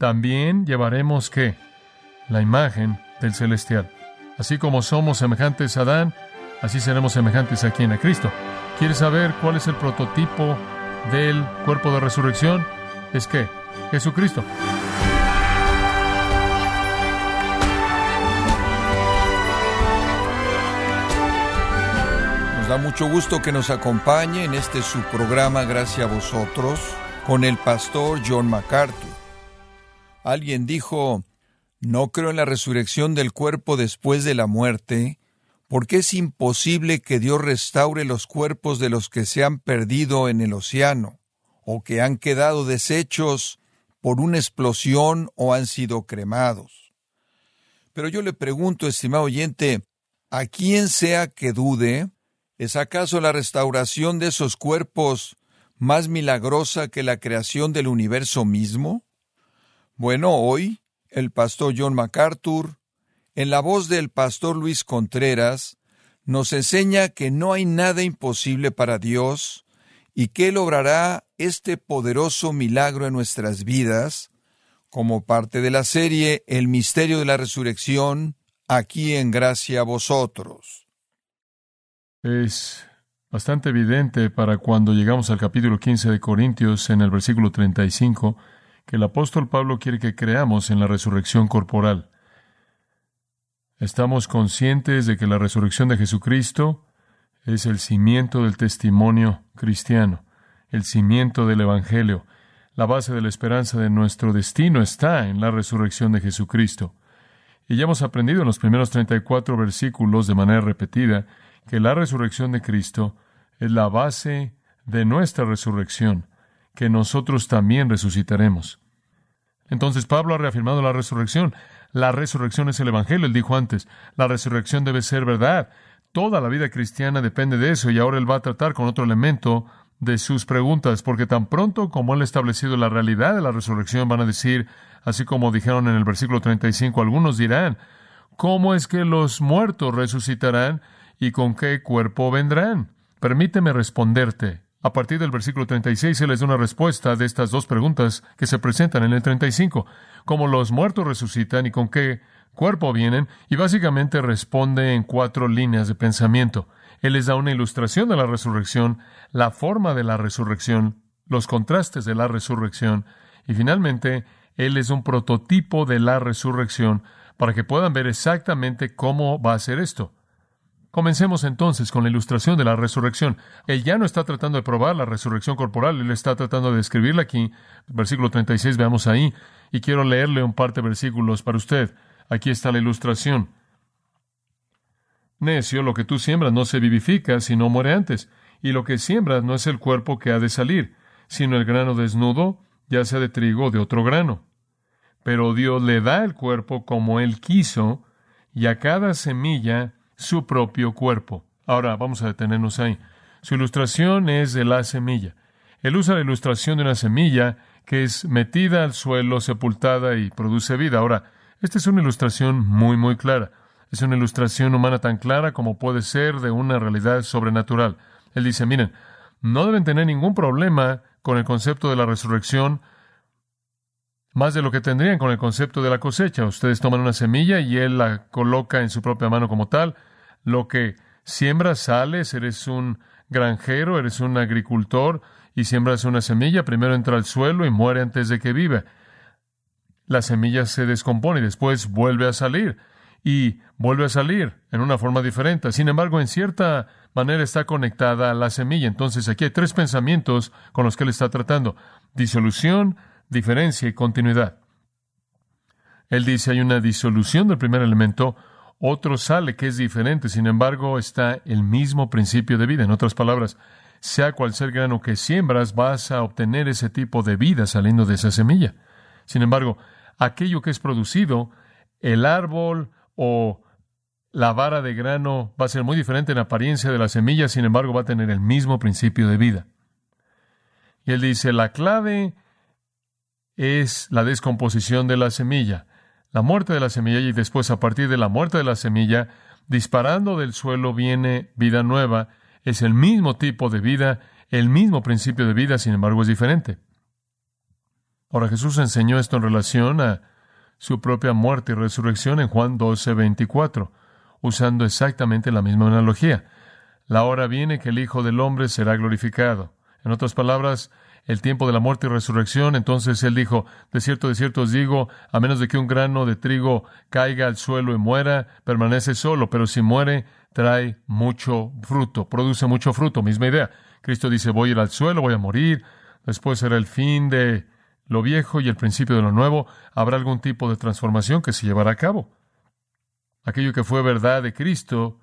también llevaremos qué? La imagen del celestial. Así como somos semejantes a Adán, así seremos semejantes aquí en a Cristo. ¿Quieres saber cuál es el prototipo del cuerpo de resurrección? Es que Jesucristo. Nos da mucho gusto que nos acompañe en este su programa Gracias a vosotros con el pastor John MacArthur. Alguien dijo, no creo en la resurrección del cuerpo después de la muerte, porque es imposible que Dios restaure los cuerpos de los que se han perdido en el océano, o que han quedado deshechos por una explosión o han sido cremados. Pero yo le pregunto, estimado oyente, a quien sea que dude, ¿es acaso la restauración de esos cuerpos más milagrosa que la creación del universo mismo? Bueno, hoy el pastor John MacArthur, en la voz del pastor Luis Contreras, nos enseña que no hay nada imposible para Dios y que Él obrará este poderoso milagro en nuestras vidas, como parte de la serie El misterio de la resurrección, aquí en gracia a vosotros. Es bastante evidente para cuando llegamos al capítulo 15 de Corintios en el versículo 35 que el apóstol Pablo quiere que creamos en la resurrección corporal. Estamos conscientes de que la resurrección de Jesucristo es el cimiento del testimonio cristiano, el cimiento del Evangelio. La base de la esperanza de nuestro destino está en la resurrección de Jesucristo. Y ya hemos aprendido en los primeros 34 versículos de manera repetida que la resurrección de Cristo es la base de nuestra resurrección, que nosotros también resucitaremos. Entonces Pablo ha reafirmado la resurrección. La resurrección es el Evangelio, él dijo antes. La resurrección debe ser verdad. Toda la vida cristiana depende de eso y ahora él va a tratar con otro elemento de sus preguntas, porque tan pronto como él ha establecido la realidad de la resurrección, van a decir, así como dijeron en el versículo 35, algunos dirán, ¿cómo es que los muertos resucitarán y con qué cuerpo vendrán? Permíteme responderte. A partir del versículo 36 se les da una respuesta de estas dos preguntas que se presentan en el 35. ¿Cómo los muertos resucitan y con qué cuerpo vienen? Y básicamente responde en cuatro líneas de pensamiento. Él les da una ilustración de la resurrección, la forma de la resurrección, los contrastes de la resurrección y finalmente Él es un prototipo de la resurrección para que puedan ver exactamente cómo va a ser esto. Comencemos entonces con la ilustración de la resurrección. Él ya no está tratando de probar la resurrección corporal, él está tratando de describirla aquí. Versículo 36, veamos ahí. Y quiero leerle un par de versículos para usted. Aquí está la ilustración. Necio, lo que tú siembras no se vivifica, sino muere antes. Y lo que siembras no es el cuerpo que ha de salir, sino el grano desnudo, ya sea de trigo o de otro grano. Pero Dios le da el cuerpo como Él quiso, y a cada semilla su propio cuerpo. Ahora vamos a detenernos ahí. Su ilustración es de la semilla. Él usa la ilustración de una semilla que es metida al suelo, sepultada y produce vida. Ahora, esta es una ilustración muy, muy clara. Es una ilustración humana tan clara como puede ser de una realidad sobrenatural. Él dice, miren, no deben tener ningún problema con el concepto de la resurrección más de lo que tendrían con el concepto de la cosecha. Ustedes toman una semilla y Él la coloca en su propia mano como tal, lo que siembras sales, eres un granjero, eres un agricultor y siembras una semilla, primero entra al suelo y muere antes de que viva. La semilla se descompone y después vuelve a salir y vuelve a salir en una forma diferente. Sin embargo, en cierta manera está conectada a la semilla. Entonces aquí hay tres pensamientos con los que él está tratando. Disolución, diferencia y continuidad. Él dice hay una disolución del primer elemento, otro sale que es diferente, sin embargo está el mismo principio de vida. En otras palabras, sea cual sea el grano que siembras, vas a obtener ese tipo de vida saliendo de esa semilla. Sin embargo, aquello que es producido, el árbol o la vara de grano va a ser muy diferente en apariencia de la semilla, sin embargo va a tener el mismo principio de vida. Y él dice, la clave es la descomposición de la semilla la muerte de la semilla y después a partir de la muerte de la semilla, disparando del suelo viene vida nueva. Es el mismo tipo de vida, el mismo principio de vida, sin embargo es diferente. Ahora Jesús enseñó esto en relación a su propia muerte y resurrección en Juan 12, 24, usando exactamente la misma analogía. La hora viene que el Hijo del Hombre será glorificado. En otras palabras, el tiempo de la muerte y resurrección, entonces él dijo, de cierto, de cierto os digo, a menos de que un grano de trigo caiga al suelo y muera, permanece solo, pero si muere, trae mucho fruto, produce mucho fruto. Misma idea. Cristo dice, voy a ir al suelo, voy a morir, después será el fin de lo viejo y el principio de lo nuevo. Habrá algún tipo de transformación que se llevará a cabo. Aquello que fue verdad de Cristo,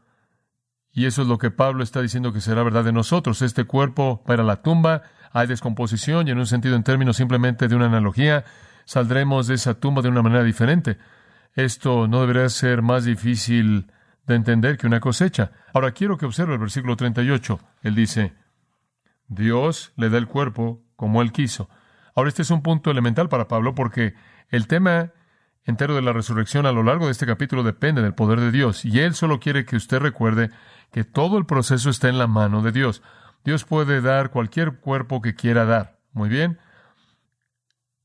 y eso es lo que Pablo está diciendo que será verdad de nosotros. Este cuerpo para la tumba, hay descomposición y en un sentido en términos simplemente de una analogía, saldremos de esa tumba de una manera diferente. Esto no debería ser más difícil de entender que una cosecha. Ahora quiero que observe el versículo 38. Él dice, Dios le da el cuerpo como Él quiso. Ahora este es un punto elemental para Pablo porque el tema entero de la resurrección a lo largo de este capítulo depende del poder de Dios y Él solo quiere que usted recuerde que todo el proceso está en la mano de Dios. Dios puede dar cualquier cuerpo que quiera dar. Muy bien.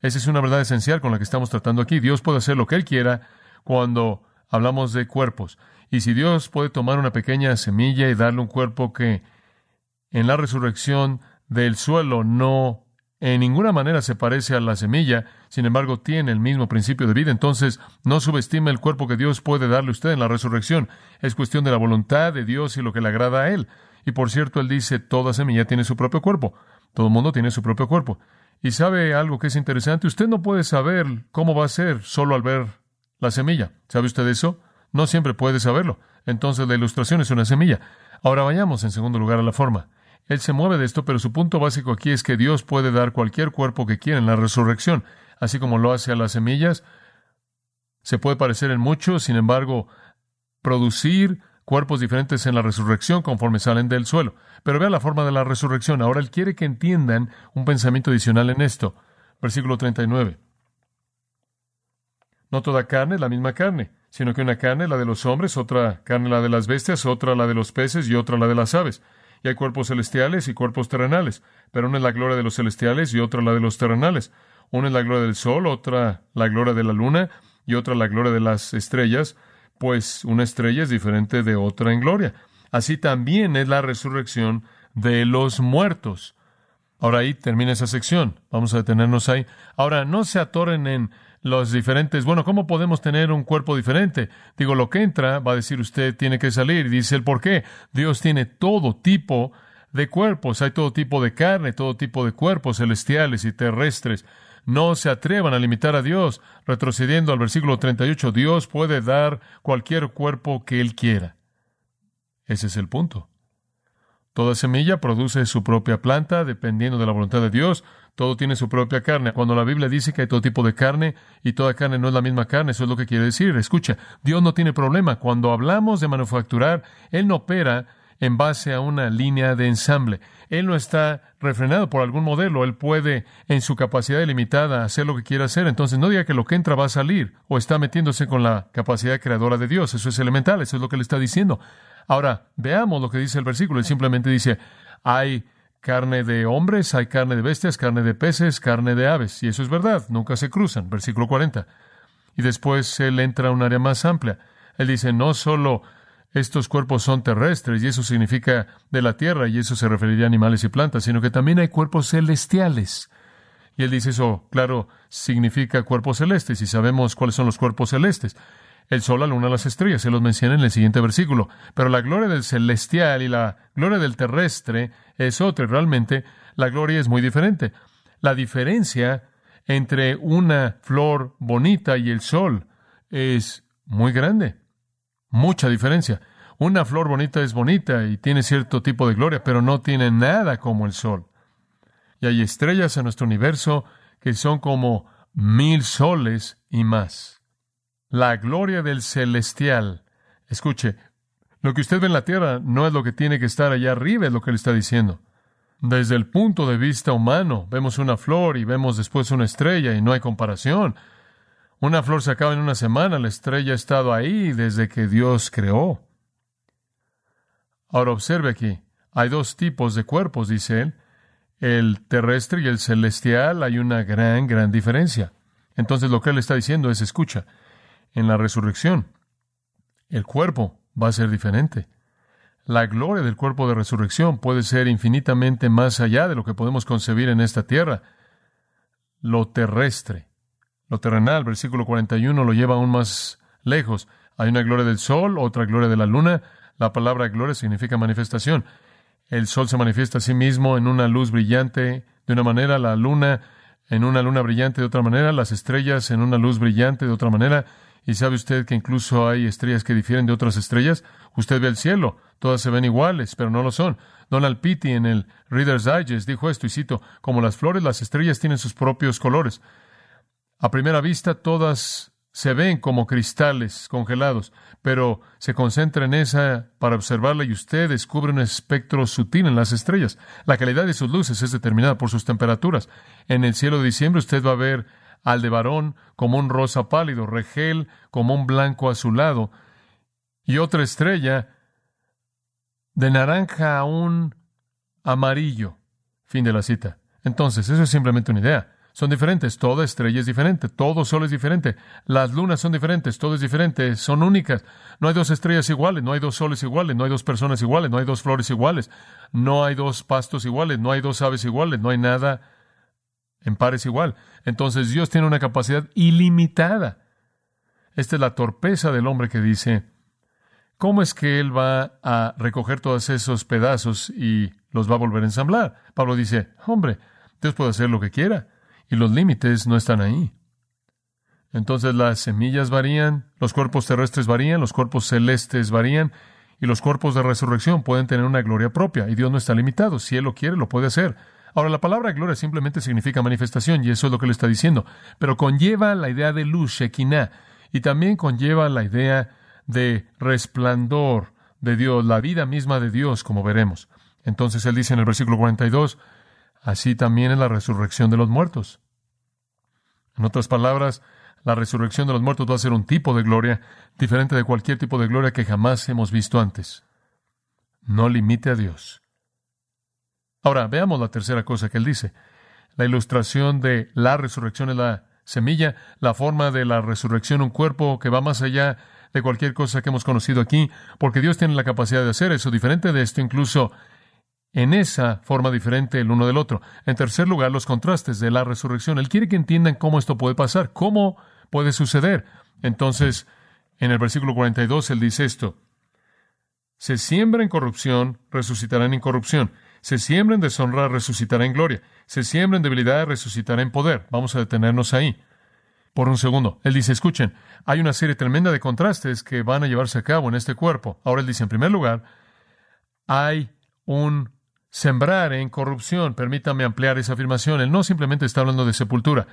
Esa es una verdad esencial con la que estamos tratando aquí. Dios puede hacer lo que Él quiera cuando hablamos de cuerpos. Y si Dios puede tomar una pequeña semilla y darle un cuerpo que en la resurrección del suelo no en ninguna manera se parece a la semilla, sin embargo tiene el mismo principio de vida, entonces no subestime el cuerpo que Dios puede darle a usted en la resurrección. Es cuestión de la voluntad de Dios y lo que le agrada a Él. Y por cierto, él dice, toda semilla tiene su propio cuerpo. Todo mundo tiene su propio cuerpo. Y sabe algo que es interesante, usted no puede saber cómo va a ser solo al ver la semilla. ¿Sabe usted eso? No siempre puede saberlo. Entonces la ilustración es una semilla. Ahora vayamos en segundo lugar a la forma. Él se mueve de esto, pero su punto básico aquí es que Dios puede dar cualquier cuerpo que quiera en la resurrección, así como lo hace a las semillas. Se puede parecer en mucho, sin embargo, producir cuerpos diferentes en la resurrección conforme salen del suelo. Pero vea la forma de la resurrección. Ahora él quiere que entiendan un pensamiento adicional en esto. Versículo 39. No toda carne es la misma carne, sino que una carne la de los hombres, otra carne la de las bestias, otra la de los peces y otra la de las aves. Y hay cuerpos celestiales y cuerpos terrenales, pero una es la gloria de los celestiales y otra la de los terrenales. Una es la gloria del sol, otra la gloria de la luna y otra la gloria de las estrellas pues una estrella es diferente de otra en gloria. Así también es la resurrección de los muertos. Ahora ahí termina esa sección. Vamos a detenernos ahí. Ahora, no se atoren en los diferentes. Bueno, ¿cómo podemos tener un cuerpo diferente? Digo, lo que entra, va a decir usted, tiene que salir. Dice el por qué. Dios tiene todo tipo de cuerpos. Hay todo tipo de carne, todo tipo de cuerpos celestiales y terrestres. No se atrevan a limitar a Dios. Retrocediendo al versículo 38, Dios puede dar cualquier cuerpo que Él quiera. Ese es el punto. Toda semilla produce su propia planta dependiendo de la voluntad de Dios. Todo tiene su propia carne. Cuando la Biblia dice que hay todo tipo de carne y toda carne no es la misma carne, eso es lo que quiere decir. Escucha, Dios no tiene problema. Cuando hablamos de manufacturar, Él no opera en base a una línea de ensamble. Él no está refrenado por algún modelo, él puede, en su capacidad limitada, hacer lo que quiera hacer. Entonces, no diga que lo que entra va a salir o está metiéndose con la capacidad creadora de Dios. Eso es elemental, eso es lo que le está diciendo. Ahora, veamos lo que dice el versículo. Él simplemente dice, hay carne de hombres, hay carne de bestias, carne de peces, carne de aves. Y eso es verdad, nunca se cruzan. Versículo 40. Y después él entra a un área más amplia. Él dice, no solo estos cuerpos son terrestres y eso significa de la tierra y eso se referiría a animales y plantas, sino que también hay cuerpos celestiales. Y él dice eso, claro, significa cuerpos celestes y sabemos cuáles son los cuerpos celestes. El sol, la luna, las estrellas, se los menciona en el siguiente versículo. Pero la gloria del celestial y la gloria del terrestre es otra. Realmente la gloria es muy diferente. La diferencia entre una flor bonita y el sol es muy grande. Mucha diferencia. Una flor bonita es bonita y tiene cierto tipo de gloria, pero no tiene nada como el sol. Y hay estrellas en nuestro universo que son como mil soles y más. La gloria del celestial. Escuche, lo que usted ve en la tierra no es lo que tiene que estar allá arriba, es lo que le está diciendo. Desde el punto de vista humano, vemos una flor y vemos después una estrella y no hay comparación. Una flor se acaba en una semana, la estrella ha estado ahí desde que Dios creó. Ahora observe aquí, hay dos tipos de cuerpos, dice él. el terrestre y el celestial hay una gran, gran diferencia. Entonces lo que él está diciendo es, escucha, en la resurrección, el cuerpo va a ser diferente. La gloria del cuerpo de resurrección puede ser infinitamente más allá de lo que podemos concebir en esta tierra. Lo terrestre, lo terrenal, versículo 41 lo lleva aún más lejos. Hay una gloria del sol, otra gloria de la luna. La palabra gloria significa manifestación. El sol se manifiesta a sí mismo en una luz brillante de una manera, la luna en una luna brillante de otra manera, las estrellas en una luz brillante de otra manera. ¿Y sabe usted que incluso hay estrellas que difieren de otras estrellas? Usted ve el cielo, todas se ven iguales, pero no lo son. Donald Pitti en el Reader's Digest dijo esto, y cito, como las flores, las estrellas tienen sus propios colores. A primera vista, todas se ven como cristales congelados, pero se concentra en esa para observarla y usted descubre un espectro sutil en las estrellas. La calidad de sus luces es determinada por sus temperaturas. En el cielo de diciembre usted va a ver Aldebarón como un rosa pálido, Regel como un blanco azulado y otra estrella de naranja a un amarillo. Fin de la cita. Entonces, eso es simplemente una idea son diferentes, toda estrella es diferente, todo sol es diferente, las lunas son diferentes, todo es diferente, son únicas. No hay dos estrellas iguales, no hay dos soles iguales, no hay dos personas iguales, no hay dos flores iguales, no hay dos pastos iguales, no hay dos aves iguales, no hay nada en pares igual. Entonces Dios tiene una capacidad ilimitada. Esta es la torpeza del hombre que dice, ¿cómo es que Él va a recoger todos esos pedazos y los va a volver a ensamblar? Pablo dice, hombre, Dios puede hacer lo que quiera y los límites no están ahí. Entonces las semillas varían, los cuerpos terrestres varían, los cuerpos celestes varían, y los cuerpos de resurrección pueden tener una gloria propia, y Dios no está limitado. Si Él lo quiere, lo puede hacer. Ahora, la palabra gloria simplemente significa manifestación, y eso es lo que le está diciendo, pero conlleva la idea de luz, Shekinah, y también conlleva la idea de resplandor de Dios, la vida misma de Dios, como veremos. Entonces Él dice en el versículo 42, así también es la resurrección de los muertos. En otras palabras, la resurrección de los muertos va a ser un tipo de gloria diferente de cualquier tipo de gloria que jamás hemos visto antes. No limite a Dios. Ahora, veamos la tercera cosa que él dice. La ilustración de la resurrección es la semilla, la forma de la resurrección, un cuerpo que va más allá de cualquier cosa que hemos conocido aquí, porque Dios tiene la capacidad de hacer eso. Diferente de esto, incluso en esa forma diferente el uno del otro. En tercer lugar, los contrastes de la resurrección. Él quiere que entiendan cómo esto puede pasar, cómo puede suceder. Entonces, en el versículo 42, él dice esto. Se siembra en corrupción, resucitará en incorrupción. Se siembra en deshonra, resucitará en gloria. Se siembra en debilidad, resucitará en poder. Vamos a detenernos ahí. Por un segundo. Él dice, escuchen, hay una serie tremenda de contrastes que van a llevarse a cabo en este cuerpo. Ahora él dice, en primer lugar, hay un sembrar en corrupción. Permítame ampliar esa afirmación. Él no simplemente está hablando de sepultura.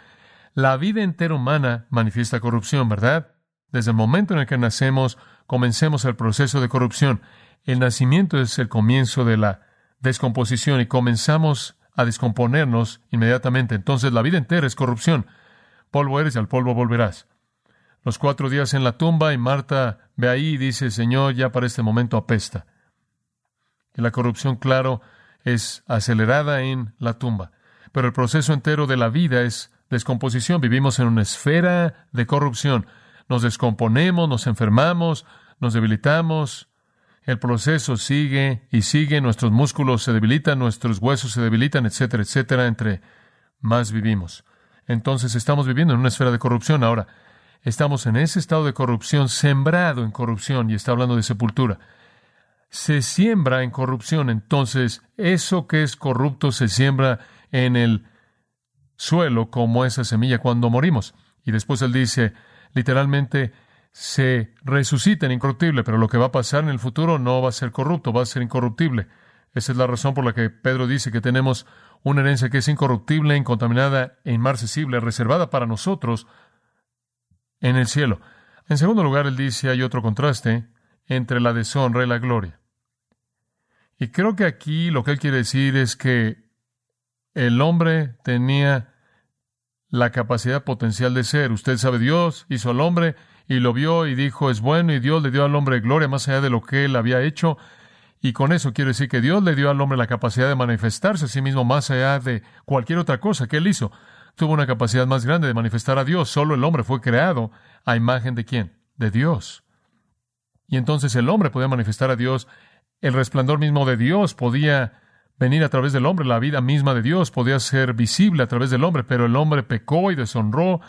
La vida entera humana manifiesta corrupción, ¿verdad? Desde el momento en el que nacemos, comencemos el proceso de corrupción. El nacimiento es el comienzo de la descomposición y comenzamos a descomponernos inmediatamente. Entonces la vida entera es corrupción. Polvo eres y al polvo volverás. Los cuatro días en la tumba y Marta ve ahí y dice, Señor, ya para este momento apesta. Y la corrupción, claro, es acelerada en la tumba. Pero el proceso entero de la vida es descomposición. Vivimos en una esfera de corrupción. Nos descomponemos, nos enfermamos, nos debilitamos. El proceso sigue y sigue. Nuestros músculos se debilitan, nuestros huesos se debilitan, etcétera, etcétera, entre más vivimos. Entonces estamos viviendo en una esfera de corrupción. Ahora, estamos en ese estado de corrupción, sembrado en corrupción, y está hablando de sepultura se siembra en corrupción. Entonces, eso que es corrupto se siembra en el suelo como esa semilla cuando morimos. Y después él dice, literalmente, se resucita en incorruptible, pero lo que va a pasar en el futuro no va a ser corrupto, va a ser incorruptible. Esa es la razón por la que Pedro dice que tenemos una herencia que es incorruptible, incontaminada e inmarcesible, reservada para nosotros en el cielo. En segundo lugar, él dice, hay otro contraste entre la deshonra y la gloria. Y creo que aquí lo que él quiere decir es que el hombre tenía la capacidad potencial de ser. Usted sabe, Dios hizo al hombre y lo vio y dijo, es bueno, y Dios le dio al hombre gloria más allá de lo que él había hecho. Y con eso quiero decir que Dios le dio al hombre la capacidad de manifestarse a sí mismo más allá de cualquier otra cosa que él hizo. Tuvo una capacidad más grande de manifestar a Dios. Solo el hombre fue creado a imagen de quién? De Dios. Y entonces el hombre podía manifestar a Dios. El resplandor mismo de Dios podía venir a través del hombre. La vida misma de Dios podía ser visible a través del hombre. Pero el hombre pecó y deshonró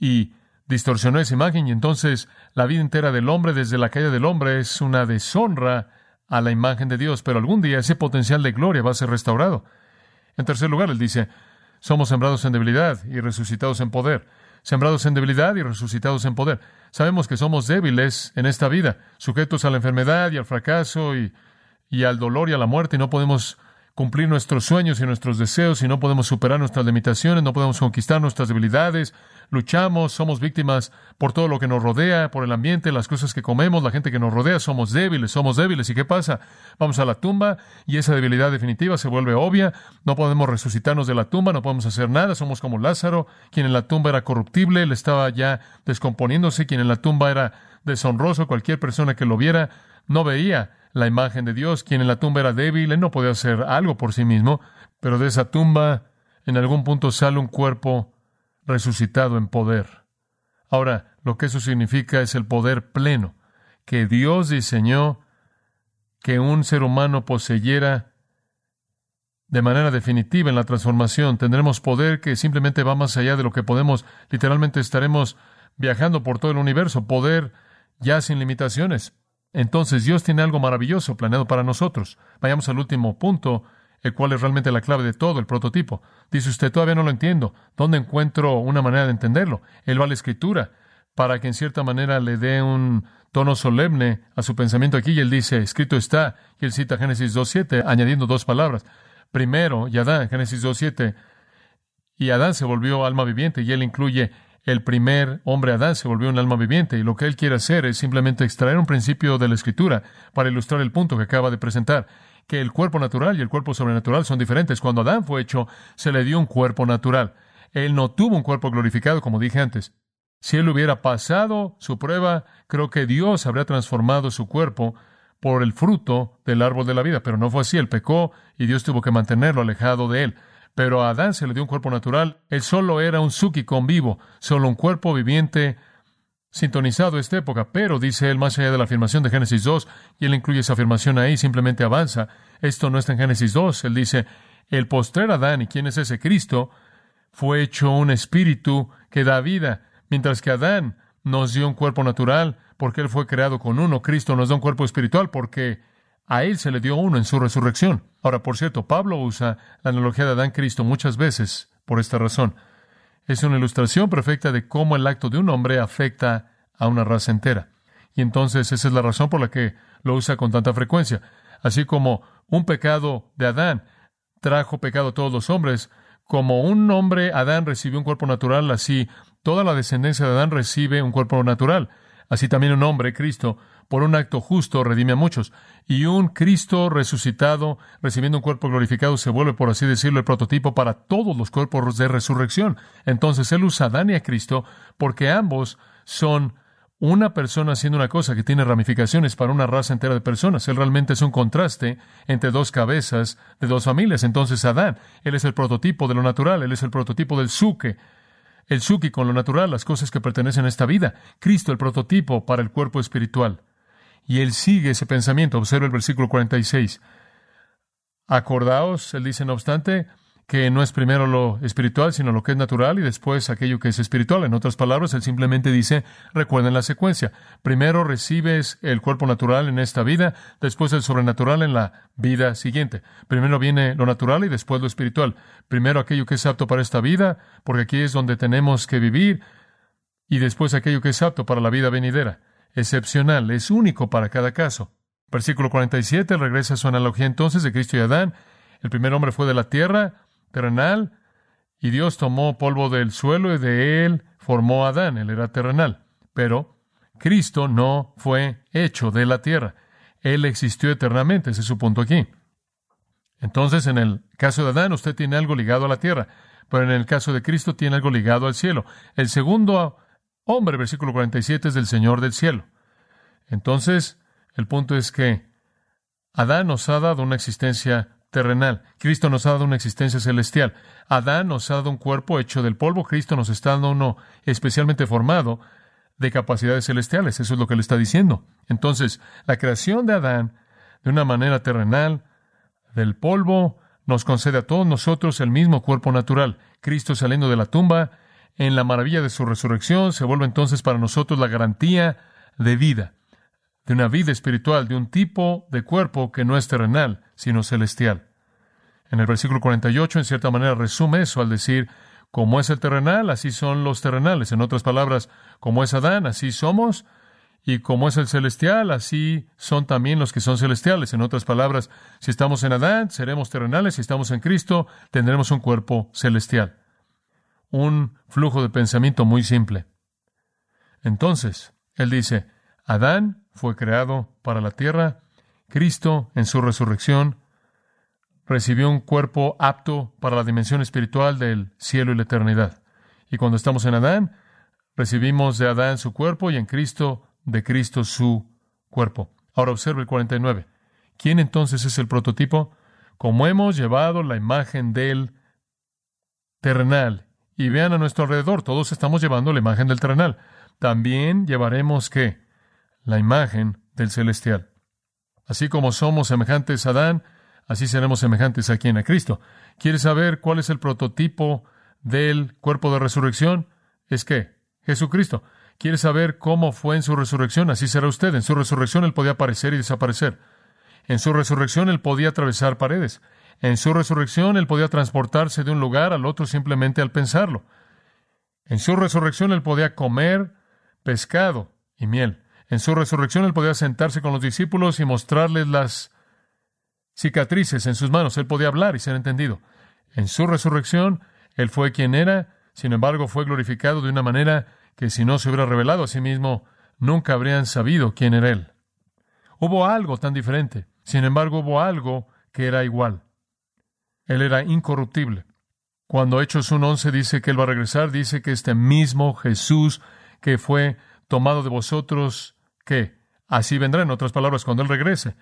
y distorsionó esa imagen. Y entonces la vida entera del hombre, desde la caída del hombre, es una deshonra a la imagen de Dios, pero algún día ese potencial de gloria va a ser restaurado. En tercer lugar, él dice, somos sembrados en debilidad y resucitados en poder. Sembrados en debilidad y resucitados en poder. Sabemos que somos débiles en esta vida, sujetos a la enfermedad y al fracaso y, y al dolor y a la muerte, y no podemos cumplir nuestros sueños y nuestros deseos, y no podemos superar nuestras limitaciones, no podemos conquistar nuestras debilidades, luchamos, somos víctimas por todo lo que nos rodea, por el ambiente, las cosas que comemos, la gente que nos rodea, somos débiles, somos débiles. ¿Y qué pasa? Vamos a la tumba y esa debilidad definitiva se vuelve obvia, no podemos resucitarnos de la tumba, no podemos hacer nada, somos como Lázaro, quien en la tumba era corruptible, él estaba ya descomponiéndose, quien en la tumba era deshonroso, cualquier persona que lo viera no veía la imagen de Dios, quien en la tumba era débil, él no podía hacer algo por sí mismo, pero de esa tumba en algún punto sale un cuerpo resucitado en poder. Ahora, lo que eso significa es el poder pleno que Dios diseñó que un ser humano poseyera de manera definitiva en la transformación. Tendremos poder que simplemente va más allá de lo que podemos. Literalmente estaremos viajando por todo el universo, poder ya sin limitaciones. Entonces Dios tiene algo maravilloso planeado para nosotros. Vayamos al último punto el cual es realmente la clave de todo, el prototipo. Dice usted, todavía no lo entiendo. ¿Dónde encuentro una manera de entenderlo? Él va a la escritura para que en cierta manera le dé un tono solemne a su pensamiento aquí y él dice, escrito está, y él cita Génesis 2.7, añadiendo dos palabras. Primero, y Adán, Génesis 2.7, y Adán se volvió alma viviente, y él incluye el primer hombre Adán se volvió un alma viviente, y lo que él quiere hacer es simplemente extraer un principio de la escritura para ilustrar el punto que acaba de presentar que el cuerpo natural y el cuerpo sobrenatural son diferentes. Cuando Adán fue hecho, se le dio un cuerpo natural. Él no tuvo un cuerpo glorificado, como dije antes. Si él hubiera pasado su prueba, creo que Dios habría transformado su cuerpo por el fruto del árbol de la vida, pero no fue así. Él pecó y Dios tuvo que mantenerlo alejado de él. Pero a Adán se le dio un cuerpo natural. Él solo era un suki con vivo, solo un cuerpo viviente sintonizado esta época, pero dice él más allá de la afirmación de Génesis 2, y él incluye esa afirmación ahí, simplemente avanza. Esto no está en Génesis 2, él dice, el postrer Adán, ¿y quién es ese Cristo? Fue hecho un espíritu que da vida, mientras que Adán nos dio un cuerpo natural, porque él fue creado con uno, Cristo nos da un cuerpo espiritual, porque a él se le dio uno en su resurrección. Ahora, por cierto, Pablo usa la analogía de Adán-Cristo muchas veces por esta razón. Es una ilustración perfecta de cómo el acto de un hombre afecta a una raza entera. Y entonces esa es la razón por la que lo usa con tanta frecuencia. Así como un pecado de Adán trajo pecado a todos los hombres, como un hombre Adán recibió un cuerpo natural, así toda la descendencia de Adán recibe un cuerpo natural. Así también un hombre, Cristo, por un acto justo redime a muchos. Y un Cristo resucitado, recibiendo un cuerpo glorificado, se vuelve, por así decirlo, el prototipo para todos los cuerpos de resurrección. Entonces Él usa a y a Cristo porque ambos son una persona haciendo una cosa que tiene ramificaciones para una raza entera de personas. Él realmente es un contraste entre dos cabezas de dos familias. Entonces Adán, él es el prototipo de lo natural, él es el prototipo del suque, el suki con lo natural, las cosas que pertenecen a esta vida. Cristo, el prototipo para el cuerpo espiritual. Y él sigue ese pensamiento. Observa el versículo 46. Acordaos, él dice, no obstante, que no es primero lo espiritual, sino lo que es natural y después aquello que es espiritual. En otras palabras, él simplemente dice, recuerden la secuencia. Primero recibes el cuerpo natural en esta vida, después el sobrenatural en la vida siguiente. Primero viene lo natural y después lo espiritual. Primero aquello que es apto para esta vida, porque aquí es donde tenemos que vivir, y después aquello que es apto para la vida venidera excepcional, es único para cada caso. Versículo 47 regresa a su analogía entonces de Cristo y Adán. El primer hombre fue de la tierra, terrenal, y Dios tomó polvo del suelo y de él formó a Adán, él era terrenal. Pero Cristo no fue hecho de la tierra, él existió eternamente, ese es su punto aquí. Entonces, en el caso de Adán, usted tiene algo ligado a la tierra, pero en el caso de Cristo tiene algo ligado al cielo. El segundo hombre, versículo 47, es del Señor del cielo. Entonces, el punto es que Adán nos ha dado una existencia terrenal. Cristo nos ha dado una existencia celestial. Adán nos ha dado un cuerpo hecho del polvo. Cristo nos está dando uno especialmente formado de capacidades celestiales. Eso es lo que le está diciendo. Entonces, la creación de Adán, de una manera terrenal, del polvo, nos concede a todos nosotros el mismo cuerpo natural. Cristo saliendo de la tumba, en la maravilla de su resurrección, se vuelve entonces para nosotros la garantía de vida de una vida espiritual, de un tipo de cuerpo que no es terrenal, sino celestial. En el versículo 48, en cierta manera, resume eso al decir, como es el terrenal, así son los terrenales. En otras palabras, como es Adán, así somos, y como es el celestial, así son también los que son celestiales. En otras palabras, si estamos en Adán, seremos terrenales, si estamos en Cristo, tendremos un cuerpo celestial. Un flujo de pensamiento muy simple. Entonces, él dice, Adán fue creado para la tierra. Cristo, en su resurrección, recibió un cuerpo apto para la dimensión espiritual del cielo y la eternidad. Y cuando estamos en Adán, recibimos de Adán su cuerpo y en Cristo, de Cristo su cuerpo. Ahora observe el 49. ¿Quién entonces es el prototipo? Como hemos llevado la imagen del terrenal. Y vean a nuestro alrededor, todos estamos llevando la imagen del terrenal. También llevaremos qué? la imagen del celestial. Así como somos semejantes a Adán, así seremos semejantes a quien a Cristo. ¿Quieres saber cuál es el prototipo del cuerpo de resurrección? Es que Jesucristo. ¿Quieres saber cómo fue en su resurrección? Así será usted. En su resurrección él podía aparecer y desaparecer. En su resurrección él podía atravesar paredes. En su resurrección él podía transportarse de un lugar al otro simplemente al pensarlo. En su resurrección él podía comer pescado y miel. En su resurrección él podía sentarse con los discípulos y mostrarles las cicatrices en sus manos. Él podía hablar y ser entendido. En su resurrección él fue quien era, sin embargo fue glorificado de una manera que si no se hubiera revelado a sí mismo, nunca habrían sabido quién era él. Hubo algo tan diferente, sin embargo hubo algo que era igual. Él era incorruptible. Cuando Hechos 1.11 dice que Él va a regresar, dice que este mismo Jesús que fue tomado de vosotros que así vendrá, en otras palabras, cuando Él regrese.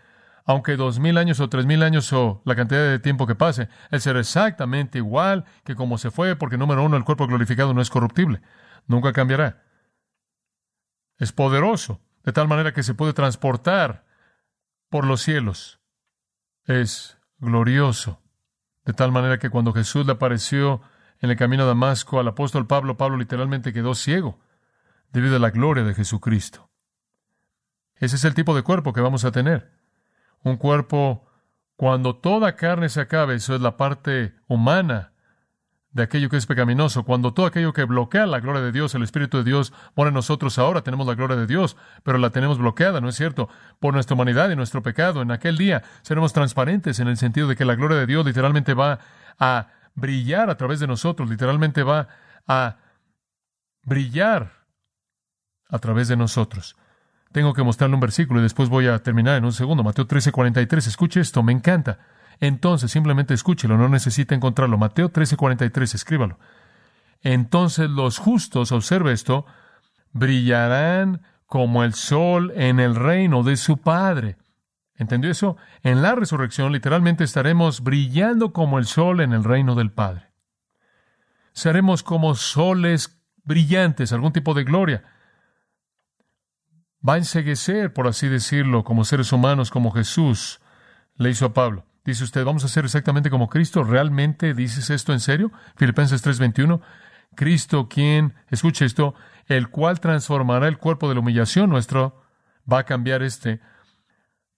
Aunque dos mil años o tres mil años o la cantidad de tiempo que pase, Él será exactamente igual que como se fue, porque número uno, el cuerpo glorificado no es corruptible. Nunca cambiará. Es poderoso, de tal manera que se puede transportar por los cielos. Es glorioso, de tal manera que cuando Jesús le apareció en el camino a Damasco al apóstol Pablo, Pablo literalmente quedó ciego debido a la gloria de Jesucristo. Ese es el tipo de cuerpo que vamos a tener. Un cuerpo, cuando toda carne se acabe, eso es la parte humana de aquello que es pecaminoso. Cuando todo aquello que bloquea la gloria de Dios, el Espíritu de Dios, mora en nosotros ahora, tenemos la gloria de Dios, pero la tenemos bloqueada, ¿no es cierto? Por nuestra humanidad y nuestro pecado. En aquel día seremos transparentes en el sentido de que la gloria de Dios literalmente va a brillar a través de nosotros, literalmente va a brillar a través de nosotros. Tengo que mostrarle un versículo y después voy a terminar en un segundo. Mateo 13, 43. Escuche esto, me encanta. Entonces, simplemente escúchelo, no necesita encontrarlo. Mateo 13, 43, escríbalo. Entonces los justos, observe esto, brillarán como el sol en el reino de su Padre. ¿Entendió eso? En la resurrección literalmente estaremos brillando como el sol en el reino del Padre. Seremos como soles brillantes, algún tipo de gloria va a enseguecer, por así decirlo, como seres humanos, como Jesús le hizo a Pablo. Dice usted, vamos a ser exactamente como Cristo. ¿Realmente dices esto en serio? Filipenses 3:21. Cristo, quien, escuche esto, el cual transformará el cuerpo de la humillación nuestro, va a cambiar este,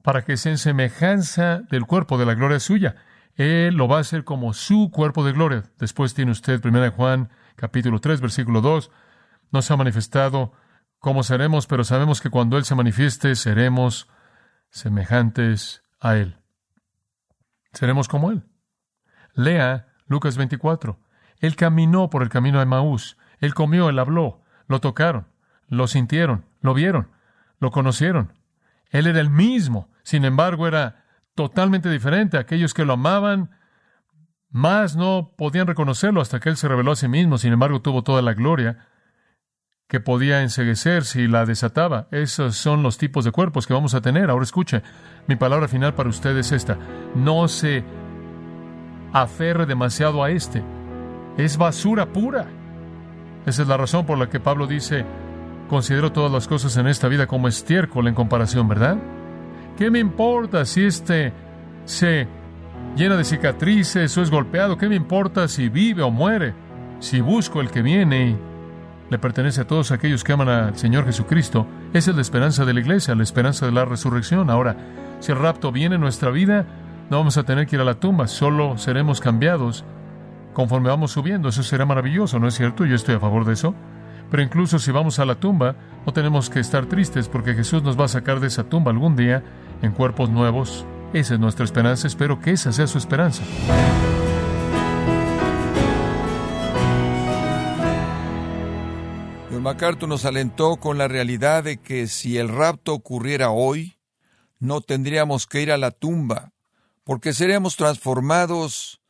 para que sea en semejanza del cuerpo de la gloria suya. Él lo va a hacer como su cuerpo de gloria. Después tiene usted 1 Juan capítulo 3, versículo 2. No se ha manifestado cómo seremos, pero sabemos que cuando Él se manifieste seremos semejantes a Él. Seremos como Él. Lea Lucas 24. Él caminó por el camino de Maús. Él comió, Él habló, lo tocaron, lo sintieron, lo vieron, lo conocieron. Él era el mismo, sin embargo era totalmente diferente. Aquellos que lo amaban más no podían reconocerlo hasta que Él se reveló a sí mismo, sin embargo tuvo toda la gloria que podía enseguecer si la desataba. Esos son los tipos de cuerpos que vamos a tener. Ahora escuche, mi palabra final para usted es esta. No se aferre demasiado a este. Es basura pura. Esa es la razón por la que Pablo dice, considero todas las cosas en esta vida como estiércol en comparación, ¿verdad? ¿Qué me importa si este se llena de cicatrices o es golpeado? ¿Qué me importa si vive o muere? Si busco el que viene le pertenece a todos aquellos que aman al Señor Jesucristo. Esa es la esperanza de la iglesia, la esperanza de la resurrección. Ahora, si el rapto viene en nuestra vida, no vamos a tener que ir a la tumba, solo seremos cambiados conforme vamos subiendo. Eso será maravilloso, ¿no es cierto? Yo estoy a favor de eso. Pero incluso si vamos a la tumba, no tenemos que estar tristes porque Jesús nos va a sacar de esa tumba algún día en cuerpos nuevos. Esa es nuestra esperanza. Espero que esa sea su esperanza. MacArthur nos alentó con la realidad de que si el rapto ocurriera hoy, no tendríamos que ir a la tumba, porque seremos transformados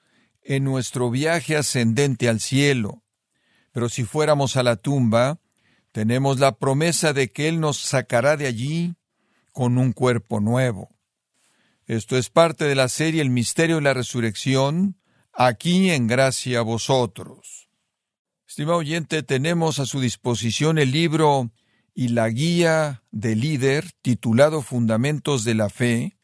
en nuestro viaje ascendente al cielo. Pero si fuéramos a la tumba, tenemos la promesa de que Él nos sacará de allí con un cuerpo nuevo. Esto es parte de la serie El misterio de la resurrección, aquí en gracia a vosotros. Estimado oyente, tenemos a su disposición el libro y la guía de líder titulado Fundamentos de la Fe,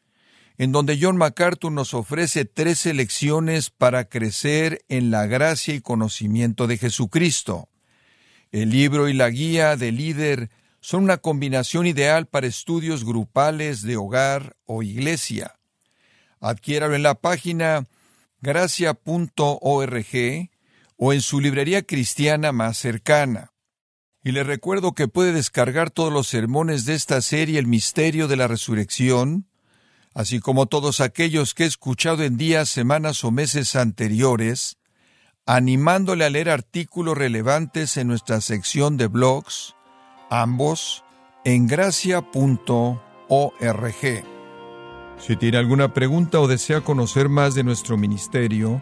en donde John MacArthur nos ofrece tres lecciones para crecer en la gracia y conocimiento de Jesucristo. El libro y la guía de líder son una combinación ideal para estudios grupales de hogar o iglesia. Adquiéralo en la página gracia.org o en su librería cristiana más cercana. Y le recuerdo que puede descargar todos los sermones de esta serie El Misterio de la Resurrección, así como todos aquellos que he escuchado en días, semanas o meses anteriores, animándole a leer artículos relevantes en nuestra sección de blogs, ambos en gracia.org. Si tiene alguna pregunta o desea conocer más de nuestro ministerio,